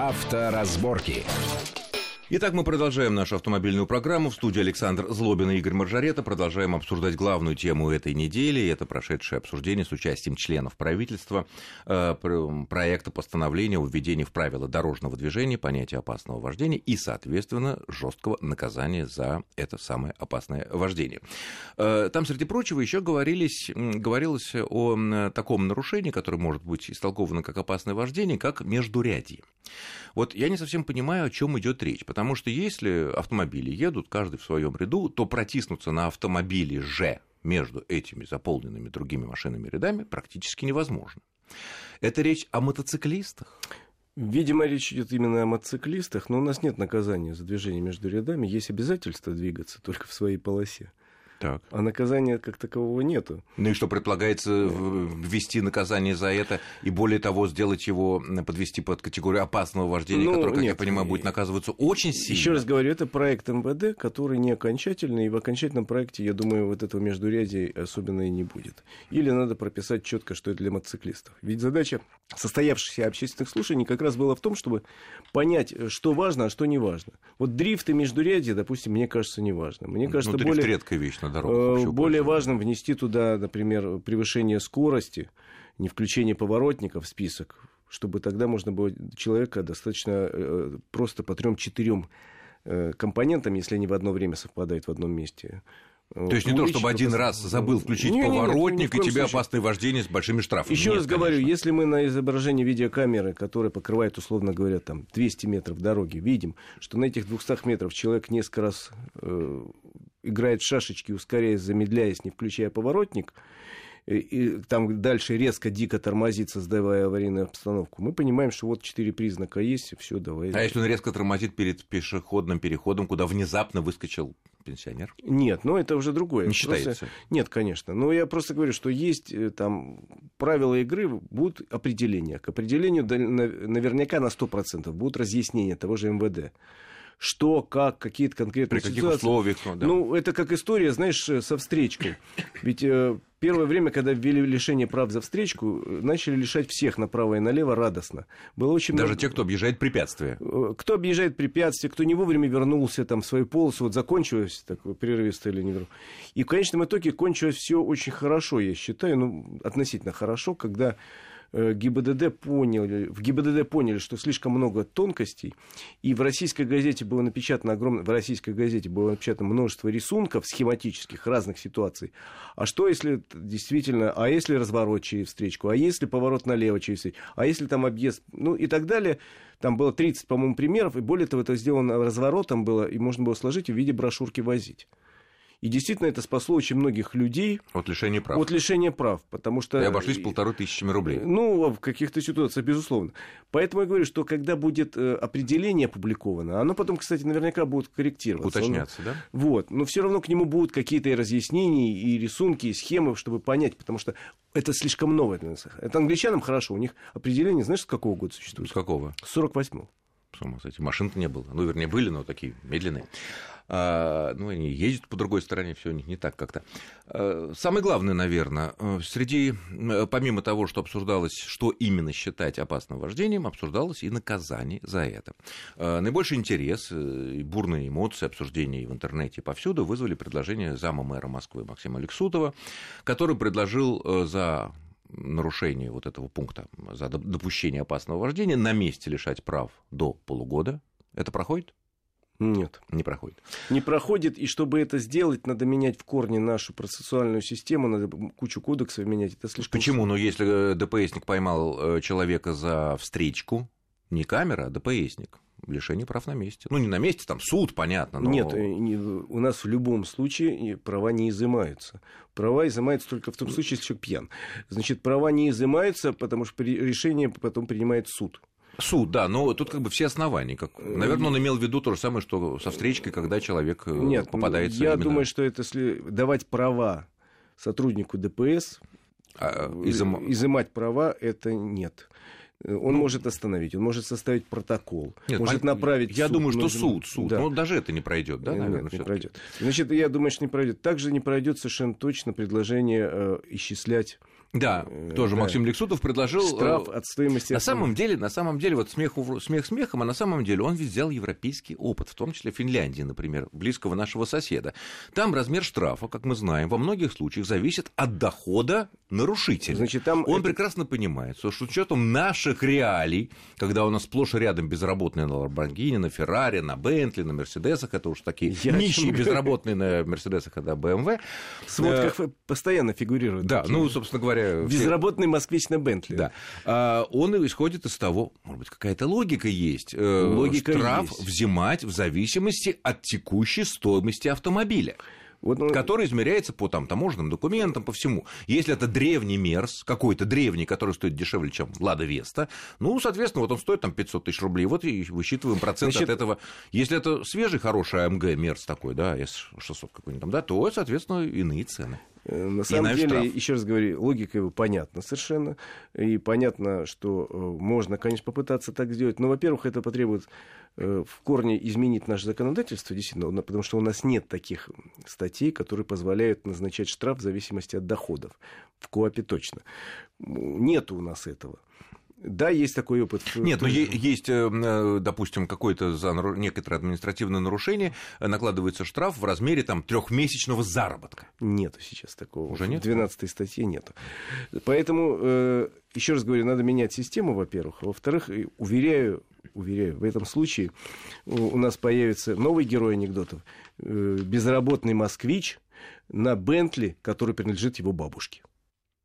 Авторазборки. Итак, мы продолжаем нашу автомобильную программу. В студии Александр Злобин и Игорь Маржарета. Продолжаем обсуждать главную тему этой недели. Это прошедшее обсуждение с участием членов правительства э, проекта постановления о введении в правила дорожного движения понятия опасного вождения и, соответственно, жесткого наказания за это самое опасное вождение. Э, там, среди прочего, еще говорились, говорилось о таком нарушении, которое может быть истолковано как опасное вождение, как междурядье. Вот я не совсем понимаю, о чем идет речь, потому что если автомобили едут каждый в своем ряду, то протиснуться на автомобиле же между этими заполненными другими машинами рядами практически невозможно. Это речь о мотоциклистах. Видимо, речь идет именно о мотоциклистах, но у нас нет наказания за движение между рядами, есть обязательство двигаться только в своей полосе. Так. А наказания как такового нету. Ну и что, предполагается ввести наказание за это и, более того, сделать его, подвести под категорию опасного вождения, ну, который, как нет, я понимаю, будет наказываться очень сильно? Еще раз говорю, это проект МВД, который не окончательный, и в окончательном проекте, я думаю, вот этого междурядия особенно и не будет. Или надо прописать четко, что это для мотоциклистов. Ведь задача состоявшихся общественных слушаний как раз была в том, чтобы понять, что важно, а что не важно. Вот дрифт и междурядье, допустим, мне кажется, не важно. Мне ну, кажется, ну, более... редкая вещь дорогах. Э, более важно внести туда, например, превышение скорости, не включение поворотников в список, чтобы тогда можно было человека достаточно э, просто по трем-четырем э, компонентам, если они в одно время совпадают в одном месте, то есть не то, чтобы один раз забыл включить не, поворотник, не, не, и тебе опасное вождение с большими штрафами. Еще раз говорю, если мы на изображении видеокамеры, которая покрывает, условно говоря, там 200 метров дороги, видим, что на этих 200 метров человек несколько раз э, играет в шашечки, ускоряясь, замедляясь, не включая поворотник, и там дальше резко, дико тормозит, создавая аварийную обстановку, мы понимаем, что вот четыре признака есть, и все, давай. А если он резко тормозит перед пешеходным переходом, куда внезапно выскочил пенсионер? Нет, ну это уже другое. Не считается? Просто... Нет, конечно. Но я просто говорю, что есть э, там правила игры, будут определения. К определению наверняка на 100% будут разъяснения того же МВД что, как, какие-то конкретные При каких ситуации. условиях? Ну, да. ну, это как история, знаешь, э, со встречкой. Ведь э, первое время, когда ввели лишение прав за встречку, э, начали лишать всех направо и налево радостно. Было очень Даже много... те, кто объезжает препятствия. Э, кто объезжает препятствия, кто не вовремя вернулся там, в свою полосу, вот закончилось такое прерывисто или не вернул. И в конечном итоге кончилось все очень хорошо, я считаю, ну, относительно хорошо, когда ГИБДД поняли, в ГИБДД поняли, что слишком много тонкостей, и в российской газете было напечатано огромное, в российской газете было напечатано множество рисунков схематических разных ситуаций. А что если действительно, а если разворот через встречку, а если поворот налево через встречку, а если там объезд, ну и так далее. Там было 30, по-моему, примеров, и более того, это сделано разворотом было, и можно было сложить и в виде брошюрки возить. И действительно это спасло очень многих людей от лишения прав. От лишения прав, потому что... И обошлись полторы тысячами рублей. Ну, в каких-то ситуациях, безусловно. Поэтому я говорю, что когда будет э, определение опубликовано, оно потом, кстати, наверняка будет корректироваться. Уточняться, да? Вот. Но все равно к нему будут какие-то разъяснения, и рисунки, и схемы, чтобы понять, потому что это слишком новое. Это англичанам хорошо, у них определение, знаешь, с какого года существует? С какого? С 48-го. С ума сойти. Машин-то не было. Ну, вернее, были, но такие медленные. А, ну, они ездят по другой стороне, все у них не так как-то. А, самое главное, наверное, э, среди, помимо того, что обсуждалось, что именно считать опасным вождением, обсуждалось и наказание за это. А, наибольший интерес э, и бурные эмоции, обсуждения в интернете повсюду вызвали предложение зама мэра Москвы Максима Алексутова, который предложил э, за нарушение вот этого пункта, за допущение опасного вождения на месте лишать прав до полугода. Это проходит? Нет. Не проходит. Не проходит, и чтобы это сделать, надо менять в корне нашу процессуальную систему, надо кучу кодексов менять. Это слишком Почему? Ну, если э, ДПСник поймал э, человека за встречку, не камера, а ДПСник, лишение прав на месте. Ну, не на месте, там суд, понятно. Но... Нет, э, у нас в любом случае права не изымаются. Права изымаются только в том случае, если человек пьян. Значит, права не изымаются, потому что решение потом принимает суд. Суд, да, но тут как бы все основания. Как... Наверное, он имел в виду то же самое, что со встречкой, когда человек э, Нет, попадается. Я именно... думаю, что это если давать права сотруднику ДПС, а, э, изым... изымать права, это нет. Он ну, может остановить, он может составить протокол, нет, может направить. Я суд, думаю, что суд, суд. Да. Но даже это не пройдет, да, наверное, нет, не пройдет. Значит, я думаю, что не пройдет. Также не пройдет совершенно точно предложение э, исчислять Да, э, тоже да. Максим Лексутов предложил... Штраф от стоимости... На самом деле, на самом деле, вот смех, смех смехом, а на самом деле он ведь взял европейский опыт, в том числе Финляндии, например, близкого нашего соседа. Там размер штрафа, как мы знаем, во многих случаях зависит от дохода нарушителя. Значит, там он это... прекрасно понимает, что с учетом наших реалий, когда у нас сплошь и рядом безработные на Ламборгини, на Феррари, на Бентли, на Мерседесах, это уж такие Я нищие безработные на Мерседесах, это БМВ. В сводках э... постоянно фигурируют. Да, ну, собственно говоря, говоря... Безработный все... москвич на Бентли. Да. А, он исходит из того, может быть, какая-то логика есть. Э, логика Штраф есть. взимать в зависимости от текущей стоимости автомобиля. Вот, ну... который измеряется по там, таможенным документам, по всему. Если это древний Мерс, какой-то древний, который стоит дешевле, чем Лада Веста, ну, соответственно, вот он стоит там 500 тысяч рублей, вот и высчитываем процент Значит... от этого. Если это свежий, хороший АМГ Мерс такой, да, С600 какой-нибудь там, да, то, соответственно, иные цены. Э, на самом деле, штраф. еще раз говорю, логика его понятна совершенно. И понятно, что э, можно, конечно, попытаться так сделать. Но, во-первых, это потребует э, в корне изменить наше законодательство, действительно, потому что у нас нет таких статей, которые позволяют назначать штраф в зависимости от доходов. В КОАПе точно. Нет у нас этого. Да, есть такой опыт. Нет, но есть, э, э, допустим, какое-то за некоторое административное нарушение, э, накладывается штраф в размере там трехмесячного заработка. Нету сейчас такого. Уже нет? В 12 статье нету. Поэтому, еще раз говорю, надо менять систему, во-первых. Во-вторых, уверяю, уверяю, в этом случае у нас появится новый герой анекдотов. Безработный москвич на Бентли, который принадлежит его бабушке.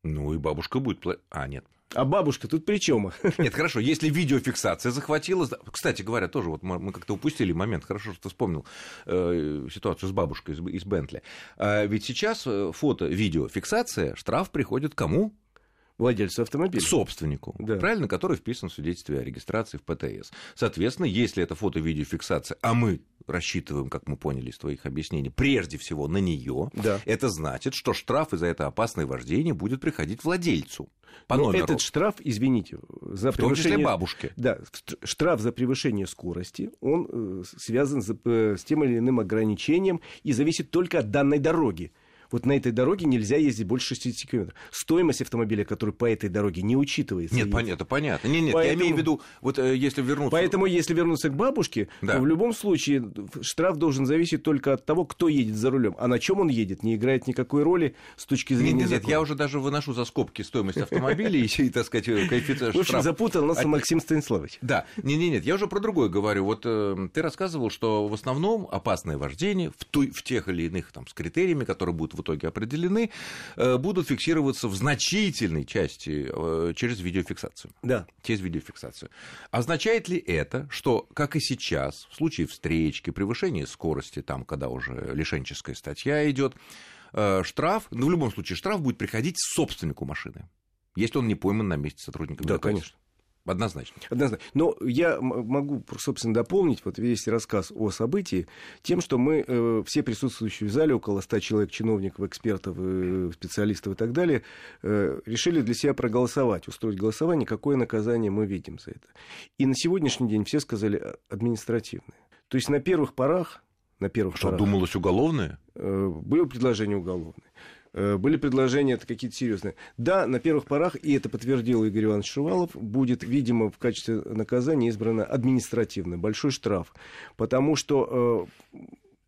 Ну и бабушка будет... А, нет. А бабушка тут при чем? Нет, хорошо, если видеофиксация захватила... Кстати говоря, тоже вот мы как-то упустили момент, хорошо, что вспомнил э, ситуацию с бабушкой из, из Бентли. А ведь сейчас э, фото-видеофиксация, штраф приходит кому? Владельцу автомобиля. Собственнику, да. правильно, который вписан в свидетельстве о регистрации в ПТС. Соответственно, если это фото-видеофиксация, а мы рассчитываем, как мы поняли из твоих объяснений, прежде всего на нее, да. это значит, что штраф за это опасное вождение будет приходить владельцу. По Но номеру. этот штраф, извините, за в том числе бабушке. Да, штраф за превышение скорости, он э, связан с тем или иным ограничением и зависит только от данной дороги вот на этой дороге нельзя ездить больше 60 километров. Стоимость автомобиля, который по этой дороге не учитывается. Нет, понятно, понятно. Нет, нет, Поэтому... я имею в виду, вот э, если вернуться... Поэтому, если вернуться к бабушке, да. то в любом случае штраф должен зависеть только от того, кто едет за рулем. А на чем он едет, не играет никакой роли с точки зрения Нет, нет, закона. я уже даже выношу за скобки стоимость автомобиля и, так сказать, коэффициент В общем, запутал нас Максим Станиславович. Да, нет, нет, нет, я уже про другое говорю. Вот э, ты рассказывал, что в основном опасное вождение в тех или иных там, с критериями, которые будут в итоге определены, э, будут фиксироваться в значительной части э, через видеофиксацию. Да. Через видеофиксацию. Означает ли это, что, как и сейчас, в случае встречки, превышения скорости, там, когда уже лишенческая статья идет, э, штраф, ну, в любом случае, штраф будет приходить собственнику машины, если он не пойман на месте сотрудника. Да, конечно. Однозначно. Однозначно. Но я могу, собственно, дополнить вот весь рассказ о событии тем, что мы, э, все присутствующие в зале, около 100 человек, чиновников, экспертов, э, специалистов и так далее, э, решили для себя проголосовать, устроить голосование, какое наказание мы видим за это. И на сегодняшний день все сказали а, административное. То есть на первых порах на первых Что, порах. думалось уголовное? Было предложение уголовное. Э, были предложения это какие-то серьезные. Да, на первых порах, и это подтвердил Игорь Иванович Шувалов, будет, видимо, в качестве наказания избрано административный большой штраф. Потому что э,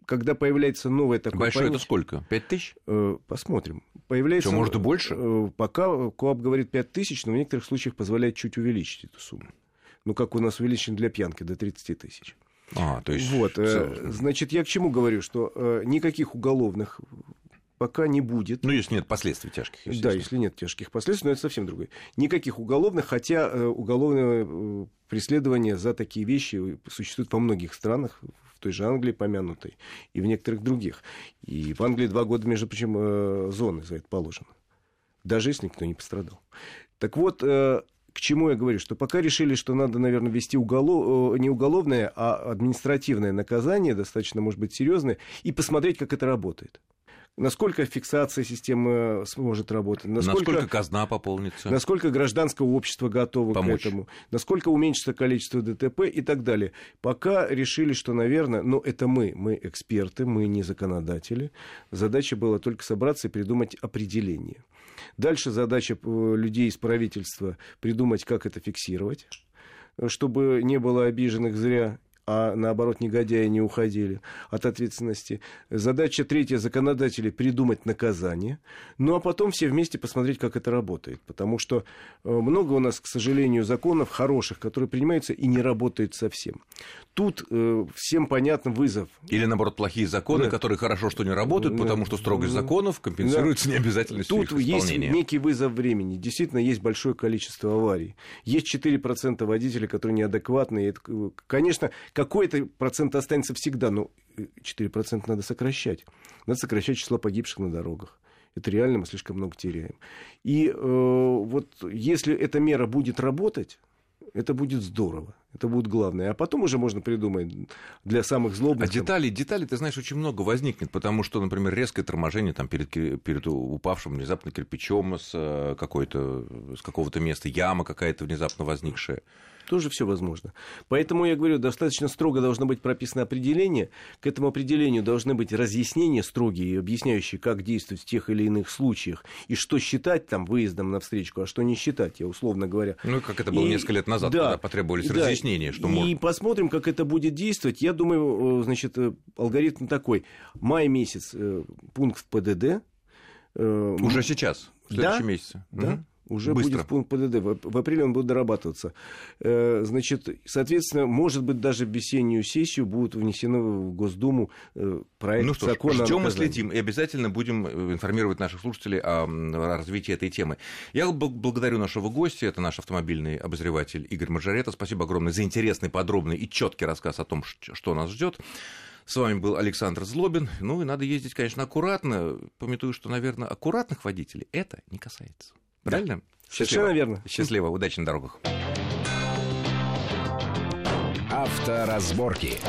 когда появляется новое такое Большой понятие, это сколько? Пять тысяч? Э, посмотрим. Появляется, Что, может и больше? Пока КОАП говорит пять тысяч, но в некоторых случаях позволяет чуть увеличить эту сумму. Ну, как у нас увеличен для пьянки до 30 тысяч. А, то есть... Вот, значит, я к чему говорю, что никаких уголовных пока не будет. Ну, если нет последствий тяжких. Да, если нет тяжких последствий, но это совсем другое. Никаких уголовных, хотя э, уголовное э, преследование за такие вещи существует во многих странах, в той же Англии помянутой, и в некоторых других. И в Англии два года, между прочим, э, зоны за это положено. Даже если никто не пострадал. Так вот, к чему я говорю? Что пока решили, что надо, наверное, ввести уголов... не уголовное, а административное наказание, достаточно, может быть, серьезное, и посмотреть, как это работает насколько фиксация системы сможет работать, насколько, насколько казна пополнится, насколько гражданское общество готово Помочь. к этому, насколько уменьшится количество ДТП и так далее. Пока решили, что, наверное, но это мы, мы эксперты, мы не законодатели. Задача была только собраться и придумать определение. Дальше задача э, людей из правительства придумать, как это фиксировать чтобы не было обиженных зря а наоборот негодяи не уходили от ответственности. Задача третья законодателей придумать наказание, ну а потом все вместе посмотреть, как это работает. Потому что э, много у нас, к сожалению, законов хороших, которые принимаются и не работают совсем. Тут э, всем понятен вызов. Или наоборот плохие законы, да. которые хорошо, что не работают, да. потому что строгость законов компенсируется да. необязательностью Тут есть некий вызов времени. Действительно, есть большое количество аварий. Есть 4% водителей, которые неадекватные. Конечно, какой-то процент останется всегда, но 4% надо сокращать. Надо сокращать число погибших на дорогах. Это реально мы слишком много теряем. И э, вот если эта мера будет работать, это будет здорово. Это будет главное. А потом уже можно придумать для самых злобных. А деталей, деталей, ты знаешь, очень много возникнет, потому что, например, резкое торможение там, перед, перед упавшим внезапно кирпичом с, э, какой-то, с какого-то места, яма какая-то внезапно возникшая тоже все возможно. Поэтому я говорю, достаточно строго должно быть прописано определение. К этому определению должны быть разъяснения строгие, объясняющие, как действовать в тех или иных случаях, и что считать там выездом на встречку, а что не считать, я условно говоря. Ну, как это было и, несколько лет назад, да, когда потребовались да, разъяснения, что И может... посмотрим, как это будет действовать. Я думаю, значит, э, алгоритм такой. Май месяц э, пункт ПДД. Э, Уже сейчас, в следующем да, месяце. Да, угу. Уже Быстро. будет пункт ПДД. В апреле он будет дорабатываться. Э, значит, соответственно, может быть, даже в весеннюю сессию будут внесены в Госдуму э, проект ну что закона. Ждем и следим. И обязательно будем э, информировать наших слушателей о развитии этой темы. Я благодарю нашего гостя. Это наш автомобильный обозреватель Игорь Мажорета. Спасибо огромное за интересный, подробный и четкий рассказ о том, что нас ждет. С вами был Александр Злобин. Ну и надо ездить, конечно, аккуратно. Пометую, что, наверное, аккуратных водителей это не касается. Правильно? Да. Совершенно верно. Счастливо, удачи на дорогах. Авторазборки.